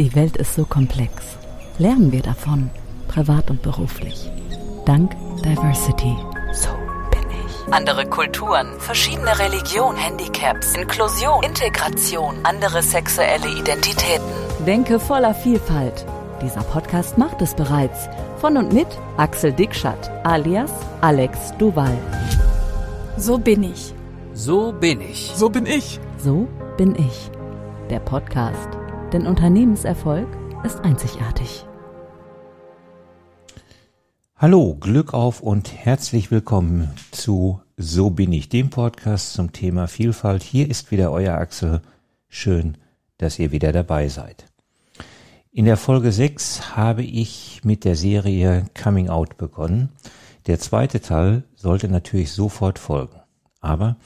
Die Welt ist so komplex. Lernen wir davon, privat und beruflich. Dank Diversity. So bin ich. Andere Kulturen, verschiedene Religionen, Handicaps, Inklusion, Integration, andere sexuelle Identitäten. Denke voller Vielfalt. Dieser Podcast macht es bereits. Von und mit Axel Dickschat alias Alex Duval. So bin ich. So bin ich. So bin ich. So bin ich. Der Podcast. Denn Unternehmenserfolg ist einzigartig. Hallo, Glück auf und herzlich willkommen zu So bin ich, dem Podcast zum Thema Vielfalt. Hier ist wieder euer Axel. Schön, dass ihr wieder dabei seid. In der Folge 6 habe ich mit der Serie Coming Out begonnen. Der zweite Teil sollte natürlich sofort folgen. Aber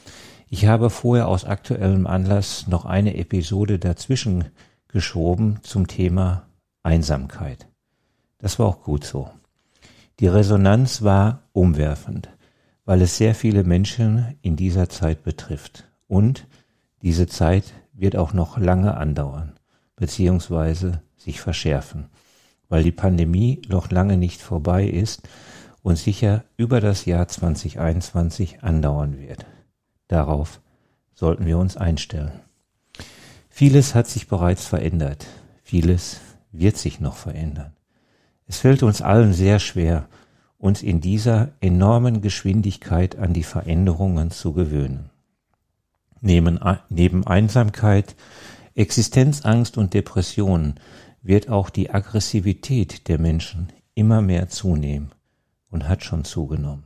ich habe vorher aus aktuellem Anlass noch eine Episode dazwischen geschoben zum Thema Einsamkeit. Das war auch gut so. Die Resonanz war umwerfend, weil es sehr viele Menschen in dieser Zeit betrifft. Und diese Zeit wird auch noch lange andauern, beziehungsweise sich verschärfen, weil die Pandemie noch lange nicht vorbei ist und sicher über das Jahr 2021 andauern wird. Darauf sollten wir uns einstellen. Vieles hat sich bereits verändert, vieles wird sich noch verändern. Es fällt uns allen sehr schwer, uns in dieser enormen Geschwindigkeit an die Veränderungen zu gewöhnen. Neben, neben Einsamkeit, Existenzangst und Depressionen wird auch die Aggressivität der Menschen immer mehr zunehmen und hat schon zugenommen.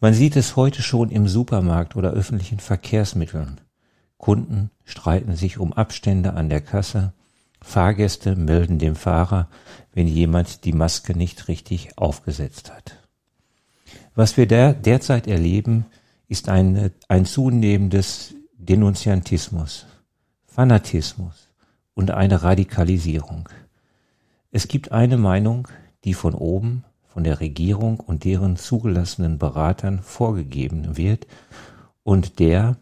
Man sieht es heute schon im Supermarkt oder öffentlichen Verkehrsmitteln. Kunden streiten sich um Abstände an der Kasse, Fahrgäste melden dem Fahrer, wenn jemand die Maske nicht richtig aufgesetzt hat. Was wir der, derzeit erleben, ist ein, ein zunehmendes Denunziantismus, Fanatismus, und eine Radikalisierung. Es gibt eine Meinung, die von oben, von der Regierung und deren zugelassenen Beratern vorgegeben wird und der,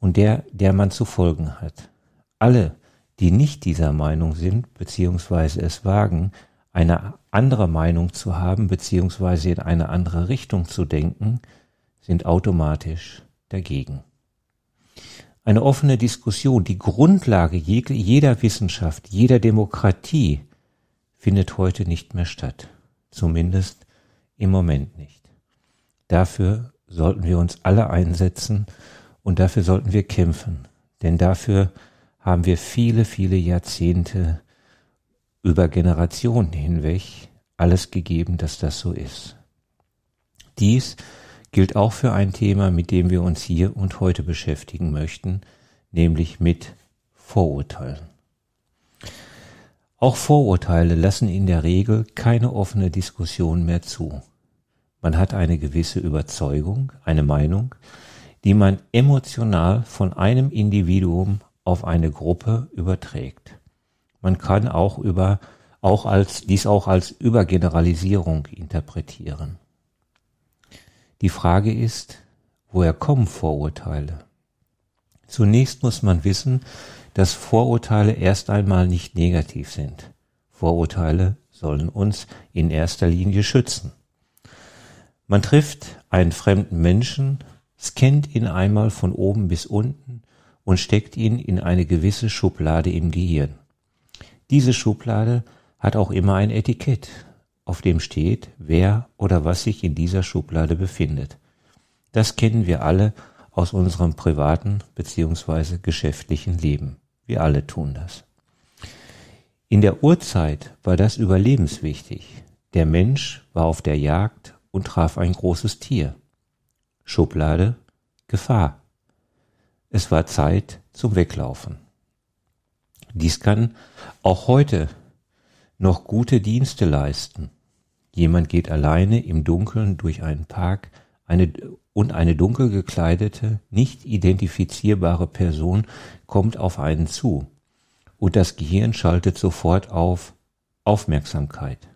und der, der man zu folgen hat. Alle, die nicht dieser Meinung sind, beziehungsweise es wagen, eine andere Meinung zu haben, beziehungsweise in eine andere Richtung zu denken, sind automatisch dagegen. Eine offene Diskussion, die Grundlage jeder Wissenschaft, jeder Demokratie, findet heute nicht mehr statt. Zumindest im Moment nicht. Dafür sollten wir uns alle einsetzen und dafür sollten wir kämpfen. Denn dafür haben wir viele, viele Jahrzehnte über Generationen hinweg alles gegeben, dass das so ist. Dies gilt auch für ein Thema, mit dem wir uns hier und heute beschäftigen möchten, nämlich mit Vorurteilen. Auch Vorurteile lassen in der Regel keine offene Diskussion mehr zu. Man hat eine gewisse Überzeugung, eine Meinung, die man emotional von einem Individuum auf eine Gruppe überträgt. Man kann auch über auch als dies auch als Übergeneralisierung interpretieren. Die Frage ist, woher kommen Vorurteile? Zunächst muss man wissen, dass Vorurteile erst einmal nicht negativ sind. Vorurteile sollen uns in erster Linie schützen. Man trifft einen fremden Menschen, scannt ihn einmal von oben bis unten und steckt ihn in eine gewisse Schublade im Gehirn. Diese Schublade hat auch immer ein Etikett, auf dem steht, wer oder was sich in dieser Schublade befindet. Das kennen wir alle aus unserem privaten beziehungsweise geschäftlichen Leben. Wir alle tun das. In der Urzeit war das überlebenswichtig. Der Mensch war auf der Jagd und traf ein großes Tier. Schublade Gefahr. Es war Zeit zum Weglaufen. Dies kann auch heute noch gute Dienste leisten. Jemand geht alleine im Dunkeln durch einen Park eine, und eine dunkel gekleidete, nicht identifizierbare Person kommt auf einen zu. Und das Gehirn schaltet sofort auf Aufmerksamkeit.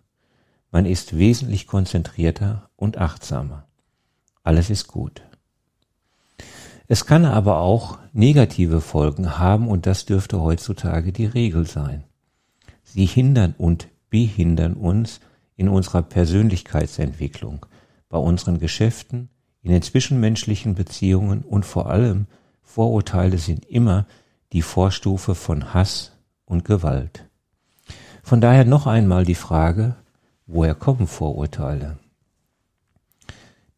Man ist wesentlich konzentrierter und achtsamer. Alles ist gut. Es kann aber auch negative Folgen haben und das dürfte heutzutage die Regel sein. Sie hindern und behindern uns in unserer Persönlichkeitsentwicklung, bei unseren Geschäften, in den zwischenmenschlichen Beziehungen und vor allem Vorurteile sind immer die Vorstufe von Hass und Gewalt. Von daher noch einmal die Frage, woher kommen Vorurteile?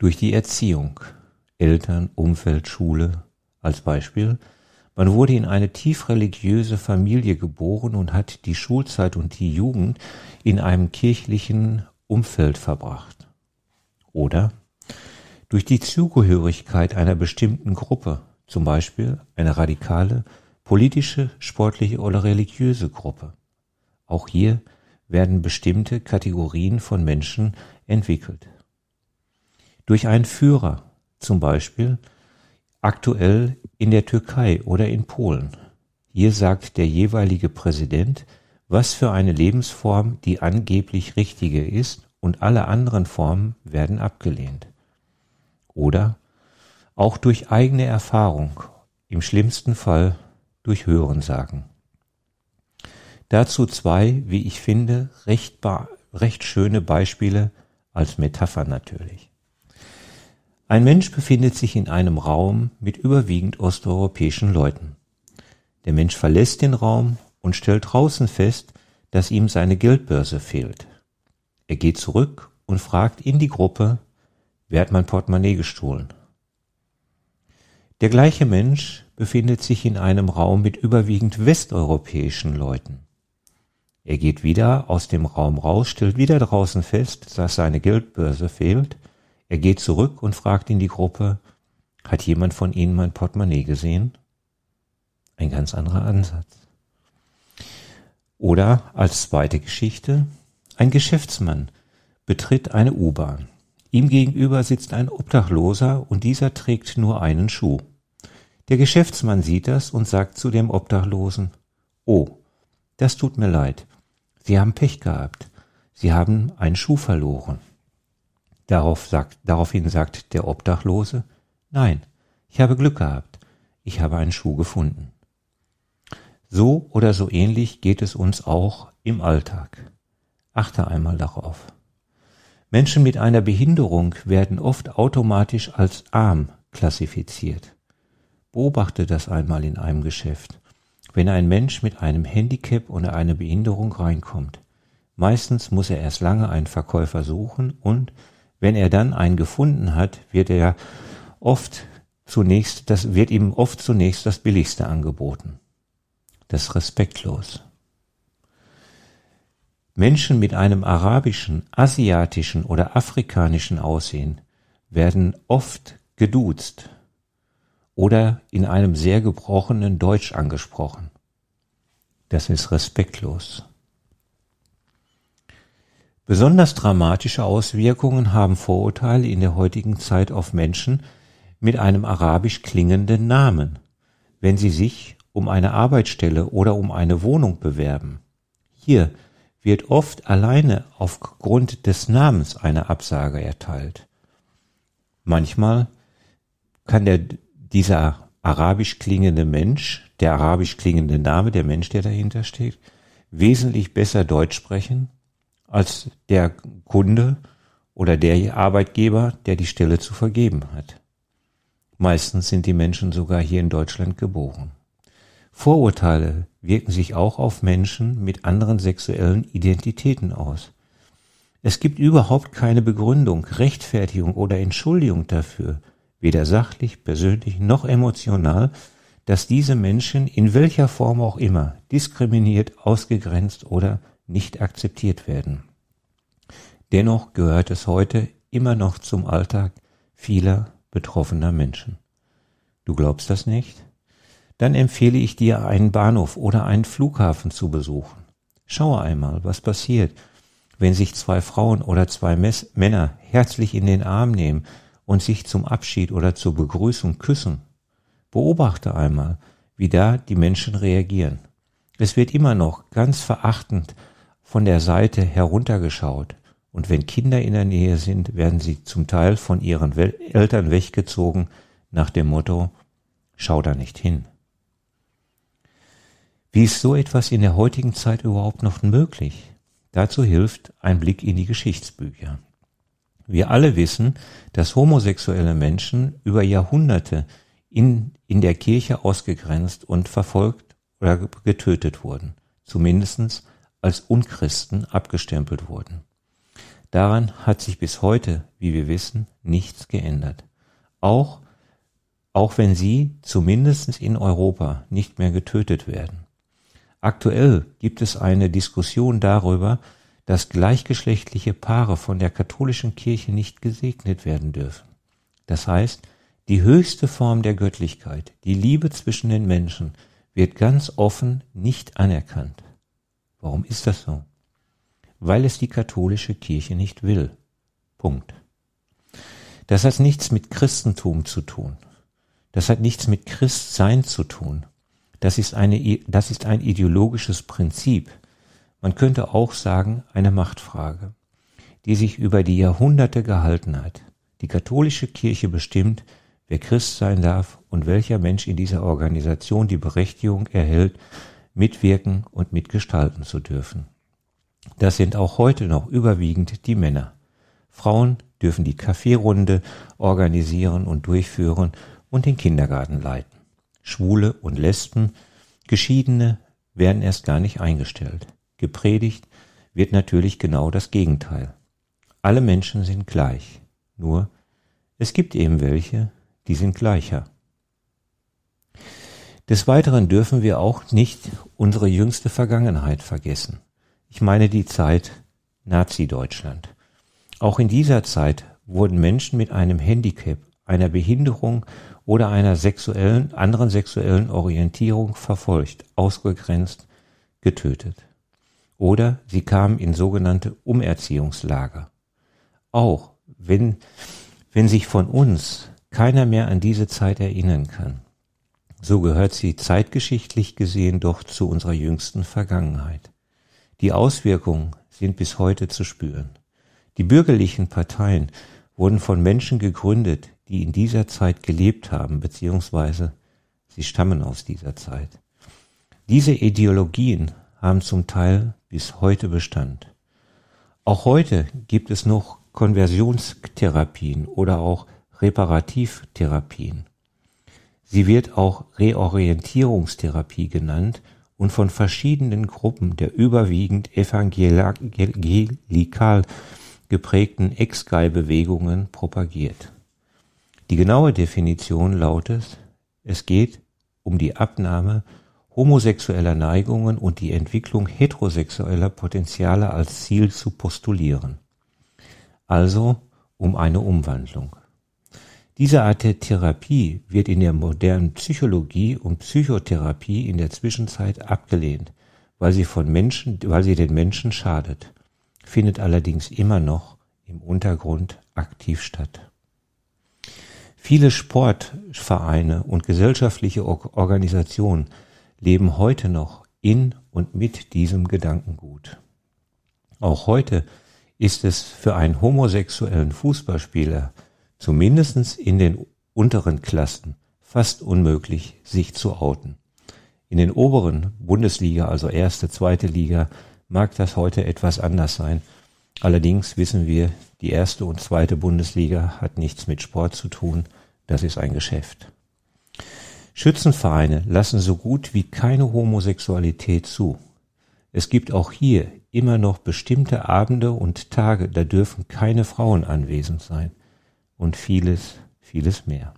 Durch die Erziehung, Eltern, Umfeld, Schule als Beispiel. Man wurde in eine tief religiöse Familie geboren und hat die Schulzeit und die Jugend in einem kirchlichen Umfeld verbracht. Oder durch die Zugehörigkeit einer bestimmten Gruppe, zum Beispiel eine radikale, politische, sportliche oder religiöse Gruppe. Auch hier werden bestimmte Kategorien von Menschen entwickelt. Durch einen Führer, zum Beispiel aktuell in der Türkei oder in Polen. Hier sagt der jeweilige Präsident, was für eine Lebensform die angeblich richtige ist und alle anderen Formen werden abgelehnt. Oder auch durch eigene Erfahrung, im schlimmsten Fall durch Hörensagen. Dazu zwei, wie ich finde, recht, recht schöne Beispiele als Metapher natürlich. Ein Mensch befindet sich in einem Raum mit überwiegend osteuropäischen Leuten. Der Mensch verlässt den Raum und stellt draußen fest, dass ihm seine Geldbörse fehlt. Er geht zurück und fragt in die Gruppe, wer hat mein Portemonnaie gestohlen? Der gleiche Mensch befindet sich in einem Raum mit überwiegend westeuropäischen Leuten. Er geht wieder aus dem Raum raus, stellt wieder draußen fest, dass seine Geldbörse fehlt. Er geht zurück und fragt in die Gruppe, hat jemand von Ihnen mein Portemonnaie gesehen? Ein ganz anderer Ansatz. Oder als zweite Geschichte, ein Geschäftsmann betritt eine U-Bahn. Ihm gegenüber sitzt ein Obdachloser und dieser trägt nur einen Schuh. Der Geschäftsmann sieht das und sagt zu dem Obdachlosen, Oh, das tut mir leid. Sie haben Pech gehabt. Sie haben einen Schuh verloren. Darauf sagt, daraufhin sagt der Obdachlose, Nein, ich habe Glück gehabt. Ich habe einen Schuh gefunden. So oder so ähnlich geht es uns auch im Alltag. Achte einmal darauf. Menschen mit einer Behinderung werden oft automatisch als arm klassifiziert. Beobachte das einmal in einem Geschäft. Wenn ein Mensch mit einem Handicap oder einer Behinderung reinkommt, meistens muss er erst lange einen Verkäufer suchen und wenn er dann einen gefunden hat, wird er oft zunächst, das wird ihm oft zunächst das Billigste angeboten. Das ist respektlos. Menschen mit einem arabischen, asiatischen oder afrikanischen Aussehen werden oft geduzt oder in einem sehr gebrochenen Deutsch angesprochen. Das ist respektlos. Besonders dramatische Auswirkungen haben Vorurteile in der heutigen Zeit auf Menschen mit einem arabisch klingenden Namen, wenn sie sich um eine Arbeitsstelle oder um eine Wohnung bewerben. Hier wird oft alleine aufgrund des Namens eine Absage erteilt. Manchmal kann der, dieser arabisch klingende Mensch, der arabisch klingende Name, der Mensch, der dahinter steht, wesentlich besser Deutsch sprechen als der Kunde oder der Arbeitgeber, der die Stelle zu vergeben hat. Meistens sind die Menschen sogar hier in Deutschland geboren. Vorurteile wirken sich auch auf Menschen mit anderen sexuellen Identitäten aus. Es gibt überhaupt keine Begründung, Rechtfertigung oder Entschuldigung dafür, weder sachlich, persönlich noch emotional, dass diese Menschen in welcher Form auch immer diskriminiert, ausgegrenzt oder nicht akzeptiert werden. Dennoch gehört es heute immer noch zum Alltag vieler betroffener Menschen. Du glaubst das nicht? dann empfehle ich dir, einen Bahnhof oder einen Flughafen zu besuchen. Schaue einmal, was passiert, wenn sich zwei Frauen oder zwei Mess Männer herzlich in den Arm nehmen und sich zum Abschied oder zur Begrüßung küssen. Beobachte einmal, wie da die Menschen reagieren. Es wird immer noch ganz verachtend von der Seite heruntergeschaut. Und wenn Kinder in der Nähe sind, werden sie zum Teil von ihren Eltern weggezogen nach dem Motto, schau da nicht hin. Wie ist so etwas in der heutigen Zeit überhaupt noch möglich? Dazu hilft ein Blick in die Geschichtsbücher. Wir alle wissen, dass homosexuelle Menschen über Jahrhunderte in, in der Kirche ausgegrenzt und verfolgt oder getötet wurden, zumindest als Unchristen abgestempelt wurden. Daran hat sich bis heute, wie wir wissen, nichts geändert. Auch, auch wenn sie zumindest in Europa nicht mehr getötet werden. Aktuell gibt es eine Diskussion darüber, dass gleichgeschlechtliche Paare von der katholischen Kirche nicht gesegnet werden dürfen. Das heißt, die höchste Form der Göttlichkeit, die Liebe zwischen den Menschen, wird ganz offen nicht anerkannt. Warum ist das so? Weil es die katholische Kirche nicht will. Punkt. Das hat nichts mit Christentum zu tun. Das hat nichts mit Christsein zu tun. Das ist, eine, das ist ein ideologisches Prinzip. Man könnte auch sagen, eine Machtfrage, die sich über die Jahrhunderte gehalten hat. Die katholische Kirche bestimmt, wer Christ sein darf und welcher Mensch in dieser Organisation die Berechtigung erhält, mitwirken und mitgestalten zu dürfen. Das sind auch heute noch überwiegend die Männer. Frauen dürfen die Kaffeerunde organisieren und durchführen und den Kindergarten leiten. Schwule und Lesben, Geschiedene werden erst gar nicht eingestellt. Gepredigt wird natürlich genau das Gegenteil. Alle Menschen sind gleich, nur es gibt eben welche, die sind gleicher. Des Weiteren dürfen wir auch nicht unsere jüngste Vergangenheit vergessen. Ich meine die Zeit Nazi-Deutschland. Auch in dieser Zeit wurden Menschen mit einem Handicap, einer Behinderung oder einer sexuellen, anderen sexuellen Orientierung verfolgt, ausgegrenzt, getötet. Oder sie kamen in sogenannte Umerziehungslager. Auch wenn, wenn sich von uns keiner mehr an diese Zeit erinnern kann, so gehört sie zeitgeschichtlich gesehen doch zu unserer jüngsten Vergangenheit. Die Auswirkungen sind bis heute zu spüren. Die bürgerlichen Parteien wurden von Menschen gegründet, die in dieser Zeit gelebt haben, beziehungsweise sie stammen aus dieser Zeit. Diese Ideologien haben zum Teil bis heute Bestand. Auch heute gibt es noch Konversionstherapien oder auch Reparativtherapien. Sie wird auch Reorientierungstherapie genannt und von verschiedenen Gruppen der überwiegend evangelikal geprägten Ex-Gay-Bewegungen propagiert. Die genaue Definition lautet, es geht um die Abnahme homosexueller Neigungen und die Entwicklung heterosexueller Potenziale als Ziel zu postulieren. Also um eine Umwandlung. Diese Art der Therapie wird in der modernen Psychologie und Psychotherapie in der Zwischenzeit abgelehnt, weil sie von Menschen, weil sie den Menschen schadet, findet allerdings immer noch im Untergrund aktiv statt. Viele Sportvereine und gesellschaftliche Organisationen leben heute noch in und mit diesem Gedankengut. Auch heute ist es für einen homosexuellen Fußballspieler zumindest in den unteren Klassen fast unmöglich, sich zu outen. In den oberen Bundesliga, also erste, zweite Liga, mag das heute etwas anders sein. Allerdings wissen wir, die erste und zweite Bundesliga hat nichts mit Sport zu tun, das ist ein Geschäft. Schützenvereine lassen so gut wie keine Homosexualität zu. Es gibt auch hier immer noch bestimmte Abende und Tage, da dürfen keine Frauen anwesend sein. Und vieles, vieles mehr.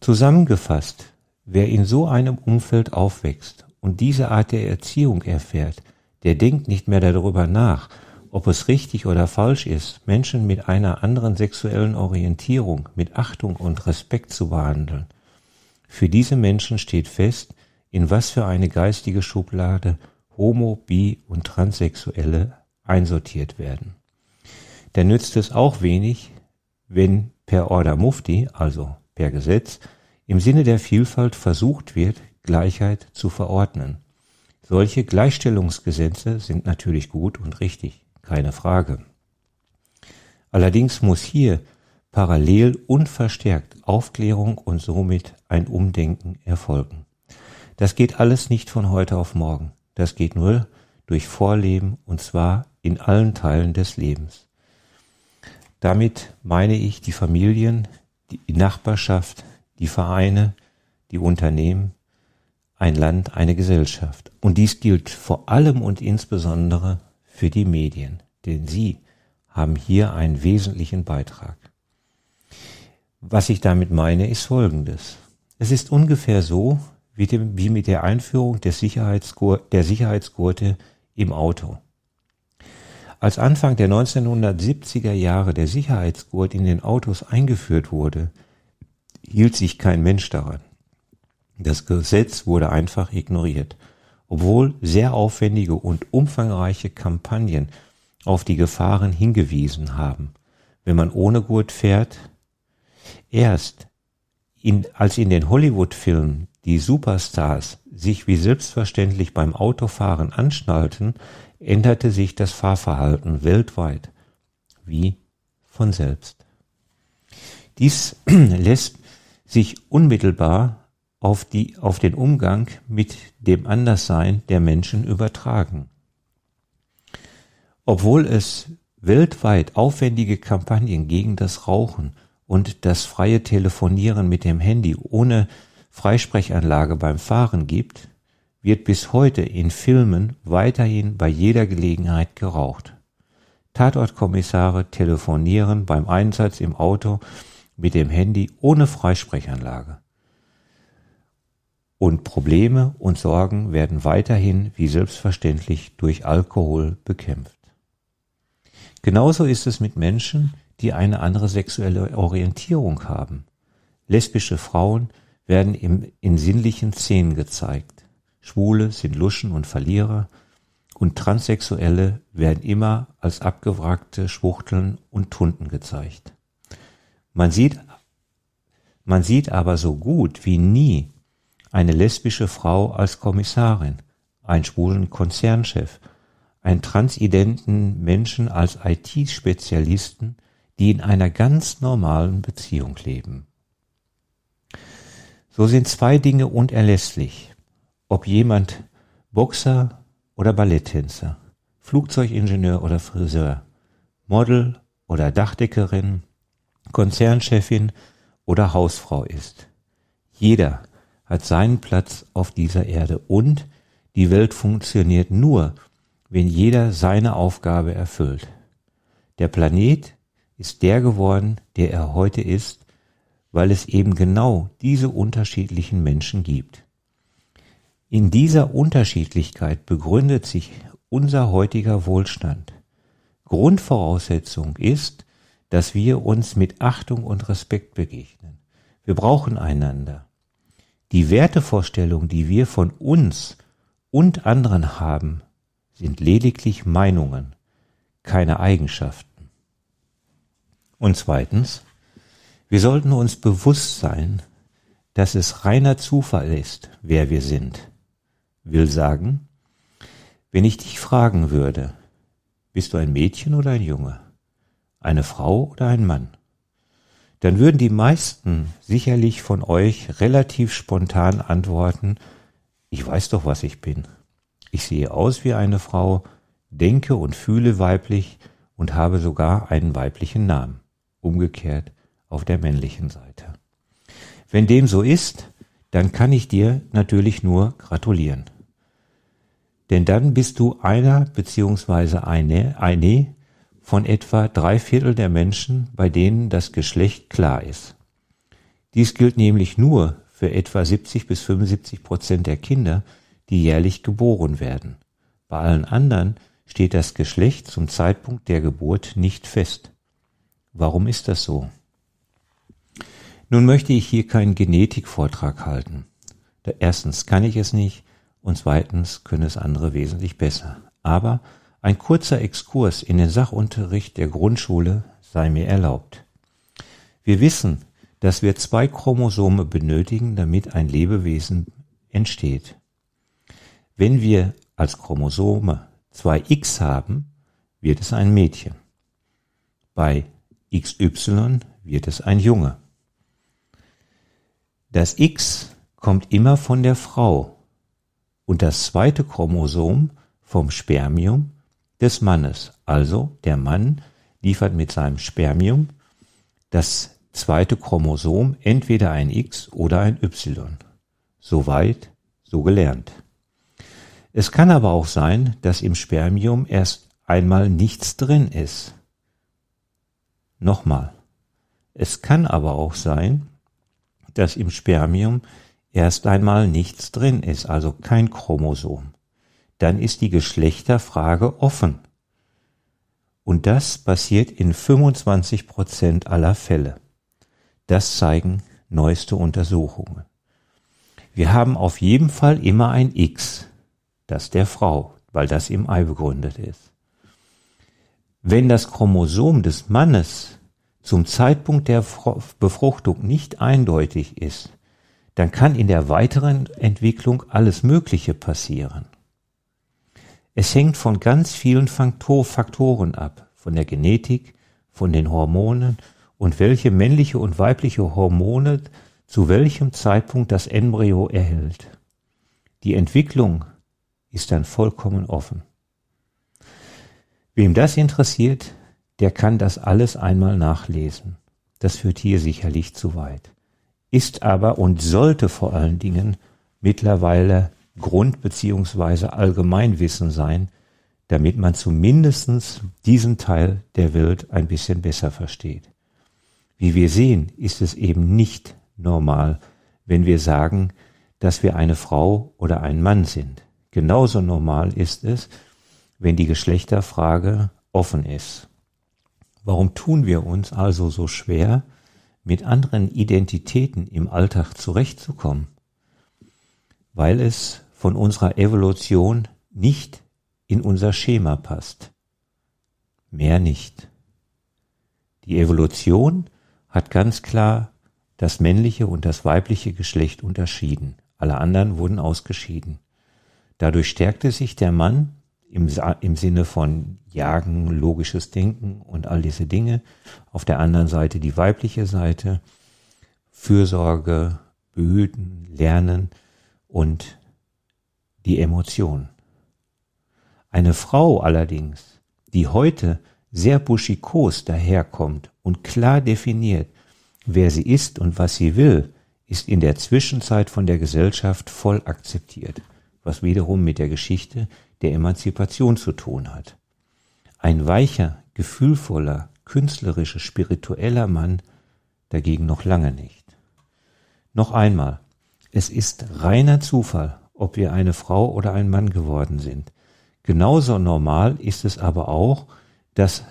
Zusammengefasst, wer in so einem Umfeld aufwächst und diese Art der Erziehung erfährt, der denkt nicht mehr darüber nach, ob es richtig oder falsch ist, Menschen mit einer anderen sexuellen Orientierung mit Achtung und Respekt zu behandeln. Für diese Menschen steht fest, in was für eine geistige Schublade Homo, Bi und Transsexuelle einsortiert werden. Da nützt es auch wenig, wenn per Order Mufti, also per Gesetz, im Sinne der Vielfalt versucht wird, Gleichheit zu verordnen. Solche Gleichstellungsgesetze sind natürlich gut und richtig keine Frage. Allerdings muss hier parallel und verstärkt Aufklärung und somit ein Umdenken erfolgen. Das geht alles nicht von heute auf morgen. Das geht nur durch Vorleben und zwar in allen Teilen des Lebens. Damit meine ich die Familien, die Nachbarschaft, die Vereine, die Unternehmen, ein Land, eine Gesellschaft. Und dies gilt vor allem und insbesondere für die Medien, denn sie haben hier einen wesentlichen Beitrag. Was ich damit meine, ist Folgendes. Es ist ungefähr so wie, dem, wie mit der Einführung des Sicherheitsgur der Sicherheitsgurte im Auto. Als Anfang der 1970er Jahre der Sicherheitsgurt in den Autos eingeführt wurde, hielt sich kein Mensch daran. Das Gesetz wurde einfach ignoriert, obwohl sehr aufwendige und umfangreiche Kampagnen auf die Gefahren hingewiesen haben. Wenn man ohne Gurt fährt, erst in, als in den Hollywood-Filmen die Superstars sich wie selbstverständlich beim Autofahren anschnallten, änderte sich das Fahrverhalten weltweit wie von selbst. Dies lässt sich unmittelbar auf, die, auf den Umgang mit dem Anderssein der Menschen übertragen. Obwohl es weltweit aufwendige Kampagnen gegen das Rauchen und das freie Telefonieren mit dem Handy ohne Freisprechanlage beim Fahren gibt, wird bis heute in Filmen weiterhin bei jeder Gelegenheit geraucht. Tatortkommissare telefonieren beim Einsatz im Auto mit dem Handy ohne Freisprechanlage. Und Probleme und Sorgen werden weiterhin wie selbstverständlich durch Alkohol bekämpft. Genauso ist es mit Menschen, die eine andere sexuelle Orientierung haben. Lesbische Frauen werden im, in sinnlichen Szenen gezeigt. Schwule sind Luschen und Verlierer und Transsexuelle werden immer als abgewrackte Schwuchteln und Tunden gezeigt. Man sieht, man sieht aber so gut wie nie eine lesbische Frau als Kommissarin, einen schwulen Konzernchef, einen transidenten Menschen als IT-Spezialisten, die in einer ganz normalen Beziehung leben. So sind zwei Dinge unerlässlich, ob jemand Boxer oder Balletttänzer, Flugzeugingenieur oder Friseur, Model oder Dachdeckerin, Konzernchefin oder Hausfrau ist. Jeder hat seinen Platz auf dieser Erde und die Welt funktioniert nur, wenn jeder seine Aufgabe erfüllt. Der Planet ist der geworden, der er heute ist, weil es eben genau diese unterschiedlichen Menschen gibt. In dieser Unterschiedlichkeit begründet sich unser heutiger Wohlstand. Grundvoraussetzung ist, dass wir uns mit Achtung und Respekt begegnen. Wir brauchen einander. Die Wertevorstellungen, die wir von uns und anderen haben, sind lediglich Meinungen, keine Eigenschaften. Und zweitens, wir sollten uns bewusst sein, dass es reiner Zufall ist, wer wir sind. Will sagen, wenn ich dich fragen würde, bist du ein Mädchen oder ein Junge, eine Frau oder ein Mann, dann würden die meisten sicherlich von euch relativ spontan antworten, ich weiß doch, was ich bin. Ich sehe aus wie eine Frau, denke und fühle weiblich und habe sogar einen weiblichen Namen. Umgekehrt auf der männlichen Seite. Wenn dem so ist, dann kann ich dir natürlich nur gratulieren. Denn dann bist du einer beziehungsweise eine, eine von etwa drei Viertel der Menschen, bei denen das Geschlecht klar ist. Dies gilt nämlich nur für etwa 70 bis 75 Prozent der Kinder, die jährlich geboren werden. Bei allen anderen steht das Geschlecht zum Zeitpunkt der Geburt nicht fest. Warum ist das so? Nun möchte ich hier keinen Genetikvortrag halten. Erstens kann ich es nicht und zweitens können es andere wesentlich besser. Aber ein kurzer Exkurs in den Sachunterricht der Grundschule sei mir erlaubt. Wir wissen, dass wir zwei Chromosome benötigen, damit ein Lebewesen entsteht. Wenn wir als Chromosome zwei X haben, wird es ein Mädchen. Bei XY wird es ein Junge. Das X kommt immer von der Frau, und das zweite Chromosom vom Spermium des Mannes. Also der Mann liefert mit seinem Spermium das zweite Chromosom, entweder ein X oder ein Y. Soweit, so gelernt. Es kann aber auch sein, dass im Spermium erst einmal nichts drin ist. Nochmal. Es kann aber auch sein, dass im Spermium erst einmal nichts drin ist, also kein Chromosom. Dann ist die Geschlechterfrage offen. Und das passiert in 25 Prozent aller Fälle. Das zeigen neueste Untersuchungen. Wir haben auf jeden Fall immer ein X, das der Frau, weil das im Ei begründet ist. Wenn das Chromosom des Mannes zum Zeitpunkt der Befruchtung nicht eindeutig ist, dann kann in der weiteren Entwicklung alles Mögliche passieren. Es hängt von ganz vielen Faktoren ab, von der Genetik, von den Hormonen und welche männliche und weibliche Hormone zu welchem Zeitpunkt das Embryo erhält. Die Entwicklung ist dann vollkommen offen. Wem das interessiert, der kann das alles einmal nachlesen. Das führt hier sicherlich zu weit. Ist aber und sollte vor allen Dingen mittlerweile Grund- bzw. Allgemeinwissen sein, damit man zumindest diesen Teil der Welt ein bisschen besser versteht. Wie wir sehen, ist es eben nicht normal, wenn wir sagen, dass wir eine Frau oder ein Mann sind. Genauso normal ist es, wenn die Geschlechterfrage offen ist. Warum tun wir uns also so schwer, mit anderen Identitäten im Alltag zurechtzukommen? Weil es von unserer Evolution nicht in unser Schema passt. Mehr nicht. Die Evolution hat ganz klar das männliche und das weibliche Geschlecht unterschieden. Alle anderen wurden ausgeschieden. Dadurch stärkte sich der Mann im, im Sinne von Jagen, logisches Denken und all diese Dinge. Auf der anderen Seite die weibliche Seite, Fürsorge, Behüten, Lernen und die Emotion. Eine Frau allerdings, die heute sehr buschikos daherkommt und klar definiert, wer sie ist und was sie will, ist in der Zwischenzeit von der Gesellschaft voll akzeptiert, was wiederum mit der Geschichte der Emanzipation zu tun hat. Ein weicher, gefühlvoller, künstlerischer, spiritueller Mann dagegen noch lange nicht. Noch einmal, es ist reiner Zufall, ob wir eine Frau oder ein Mann geworden sind. Genauso normal ist es aber auch, dass,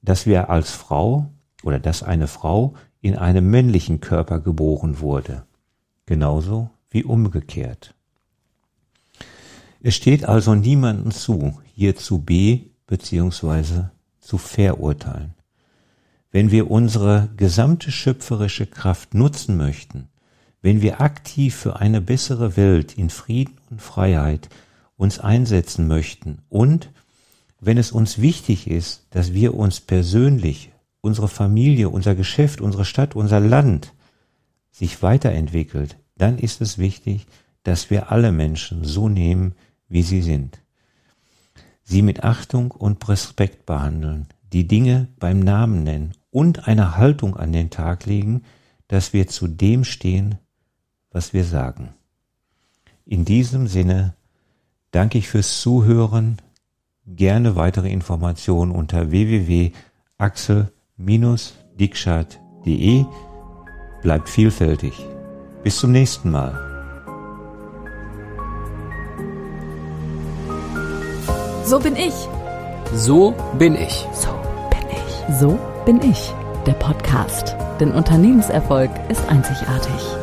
dass wir als Frau oder dass eine Frau in einem männlichen Körper geboren wurde. Genauso wie umgekehrt. Es steht also niemandem zu, hier zu B bzw. zu verurteilen. Wenn wir unsere gesamte schöpferische Kraft nutzen möchten, wenn wir aktiv für eine bessere Welt in Frieden und Freiheit uns einsetzen möchten und wenn es uns wichtig ist, dass wir uns persönlich, unsere Familie, unser Geschäft, unsere Stadt, unser Land sich weiterentwickelt, dann ist es wichtig, dass wir alle Menschen so nehmen, wie sie sind. Sie mit Achtung und Respekt behandeln, die Dinge beim Namen nennen und eine Haltung an den Tag legen, dass wir zu dem stehen, was wir sagen. In diesem Sinne danke ich fürs Zuhören. Gerne weitere Informationen unter www.axel-dikschat.de. Bleibt vielfältig. Bis zum nächsten Mal. So bin ich. So bin ich. So bin ich. So bin ich. Der Podcast. Denn Unternehmenserfolg ist einzigartig.